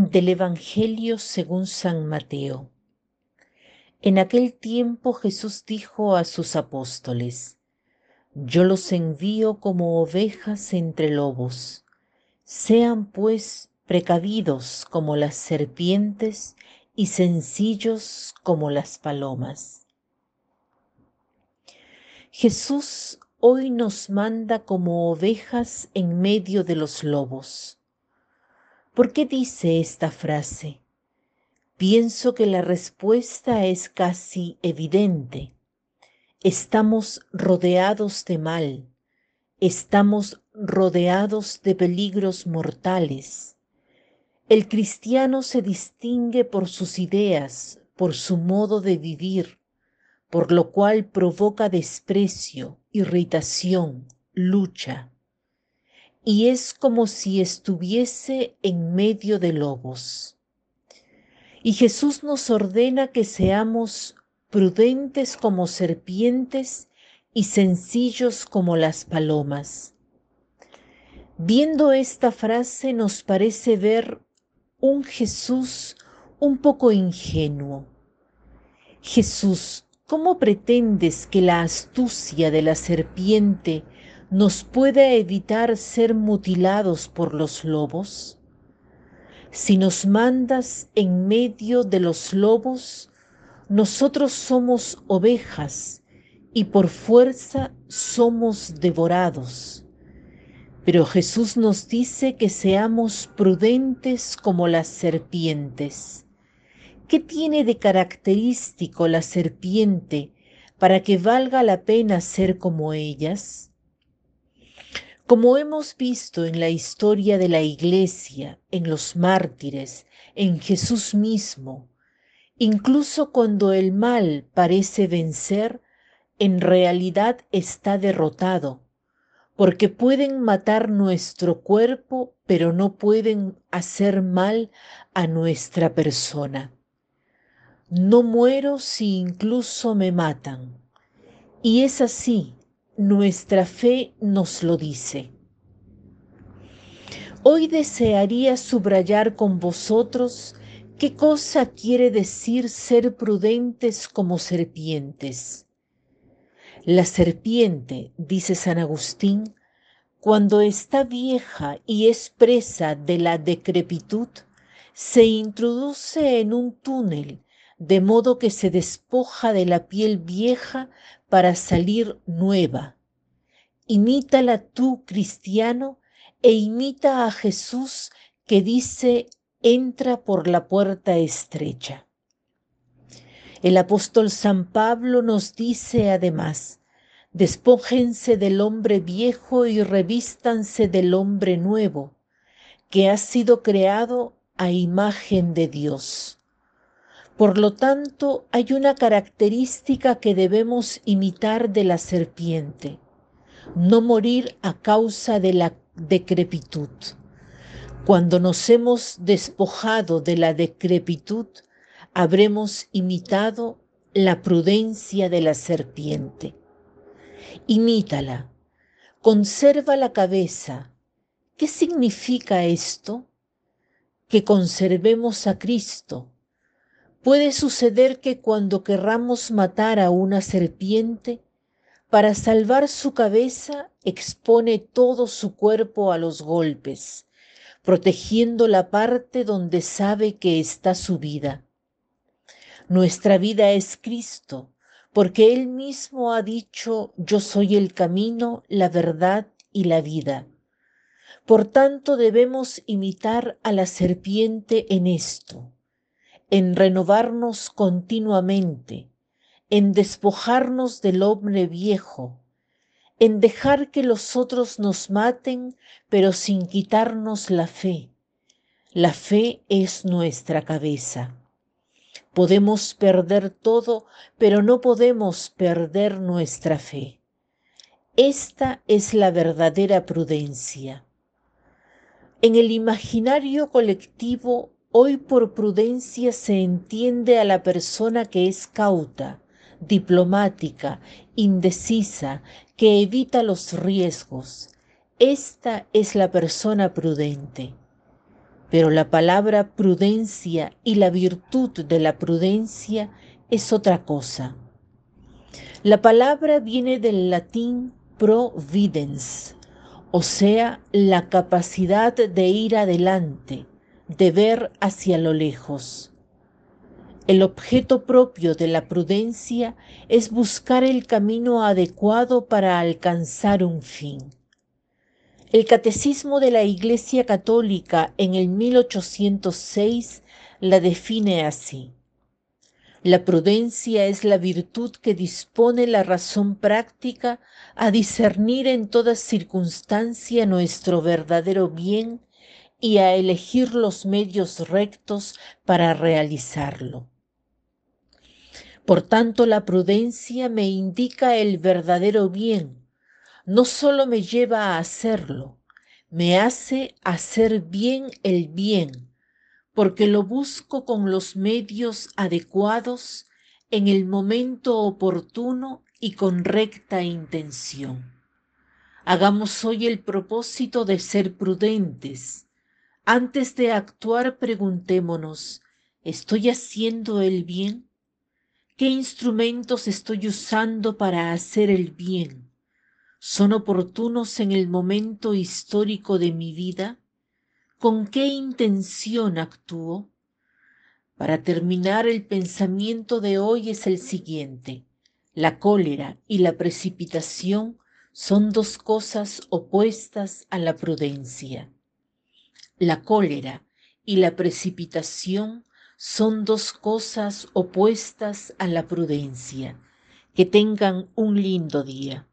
Del Evangelio según San Mateo. En aquel tiempo Jesús dijo a sus apóstoles, Yo los envío como ovejas entre lobos. Sean pues precavidos como las serpientes y sencillos como las palomas. Jesús hoy nos manda como ovejas en medio de los lobos. ¿Por qué dice esta frase? Pienso que la respuesta es casi evidente. Estamos rodeados de mal, estamos rodeados de peligros mortales. El cristiano se distingue por sus ideas, por su modo de vivir, por lo cual provoca desprecio, irritación, lucha. Y es como si estuviese en medio de lobos. Y Jesús nos ordena que seamos prudentes como serpientes y sencillos como las palomas. Viendo esta frase nos parece ver un Jesús un poco ingenuo. Jesús, ¿cómo pretendes que la astucia de la serpiente nos pueda evitar ser mutilados por los lobos? Si nos mandas en medio de los lobos, nosotros somos ovejas y por fuerza somos devorados. Pero Jesús nos dice que seamos prudentes como las serpientes. ¿Qué tiene de característico la serpiente para que valga la pena ser como ellas? Como hemos visto en la historia de la Iglesia, en los mártires, en Jesús mismo, incluso cuando el mal parece vencer, en realidad está derrotado, porque pueden matar nuestro cuerpo, pero no pueden hacer mal a nuestra persona. No muero si incluso me matan. Y es así nuestra fe nos lo dice. Hoy desearía subrayar con vosotros qué cosa quiere decir ser prudentes como serpientes. La serpiente, dice San Agustín, cuando está vieja y es presa de la decrepitud, se introduce en un túnel, de modo que se despoja de la piel vieja para salir nueva. Imítala tú, cristiano, e imita a Jesús que dice, entra por la puerta estrecha. El apóstol San Pablo nos dice además, despójense del hombre viejo y revístanse del hombre nuevo, que ha sido creado a imagen de Dios. Por lo tanto, hay una característica que debemos imitar de la serpiente, no morir a causa de la decrepitud. Cuando nos hemos despojado de la decrepitud, habremos imitado la prudencia de la serpiente. Imítala, conserva la cabeza. ¿Qué significa esto? Que conservemos a Cristo Puede suceder que cuando querramos matar a una serpiente, para salvar su cabeza expone todo su cuerpo a los golpes, protegiendo la parte donde sabe que está su vida. Nuestra vida es Cristo, porque Él mismo ha dicho, yo soy el camino, la verdad y la vida. Por tanto debemos imitar a la serpiente en esto en renovarnos continuamente, en despojarnos del hombre viejo, en dejar que los otros nos maten, pero sin quitarnos la fe. La fe es nuestra cabeza. Podemos perder todo, pero no podemos perder nuestra fe. Esta es la verdadera prudencia. En el imaginario colectivo Hoy por prudencia se entiende a la persona que es cauta, diplomática, indecisa, que evita los riesgos. Esta es la persona prudente. pero la palabra prudencia y la virtud de la prudencia es otra cosa. La palabra viene del latín providence, o sea, la capacidad de ir adelante, de ver hacia lo lejos. El objeto propio de la prudencia es buscar el camino adecuado para alcanzar un fin. El Catecismo de la Iglesia Católica en el 1806 la define así. La prudencia es la virtud que dispone la razón práctica a discernir en toda circunstancia nuestro verdadero bien y a elegir los medios rectos para realizarlo. Por tanto, la prudencia me indica el verdadero bien, no solo me lleva a hacerlo, me hace hacer bien el bien, porque lo busco con los medios adecuados en el momento oportuno y con recta intención. Hagamos hoy el propósito de ser prudentes. Antes de actuar preguntémonos, ¿estoy haciendo el bien? ¿Qué instrumentos estoy usando para hacer el bien? ¿Son oportunos en el momento histórico de mi vida? ¿Con qué intención actúo? Para terminar, el pensamiento de hoy es el siguiente. La cólera y la precipitación son dos cosas opuestas a la prudencia. La cólera y la precipitación son dos cosas opuestas a la prudencia. Que tengan un lindo día.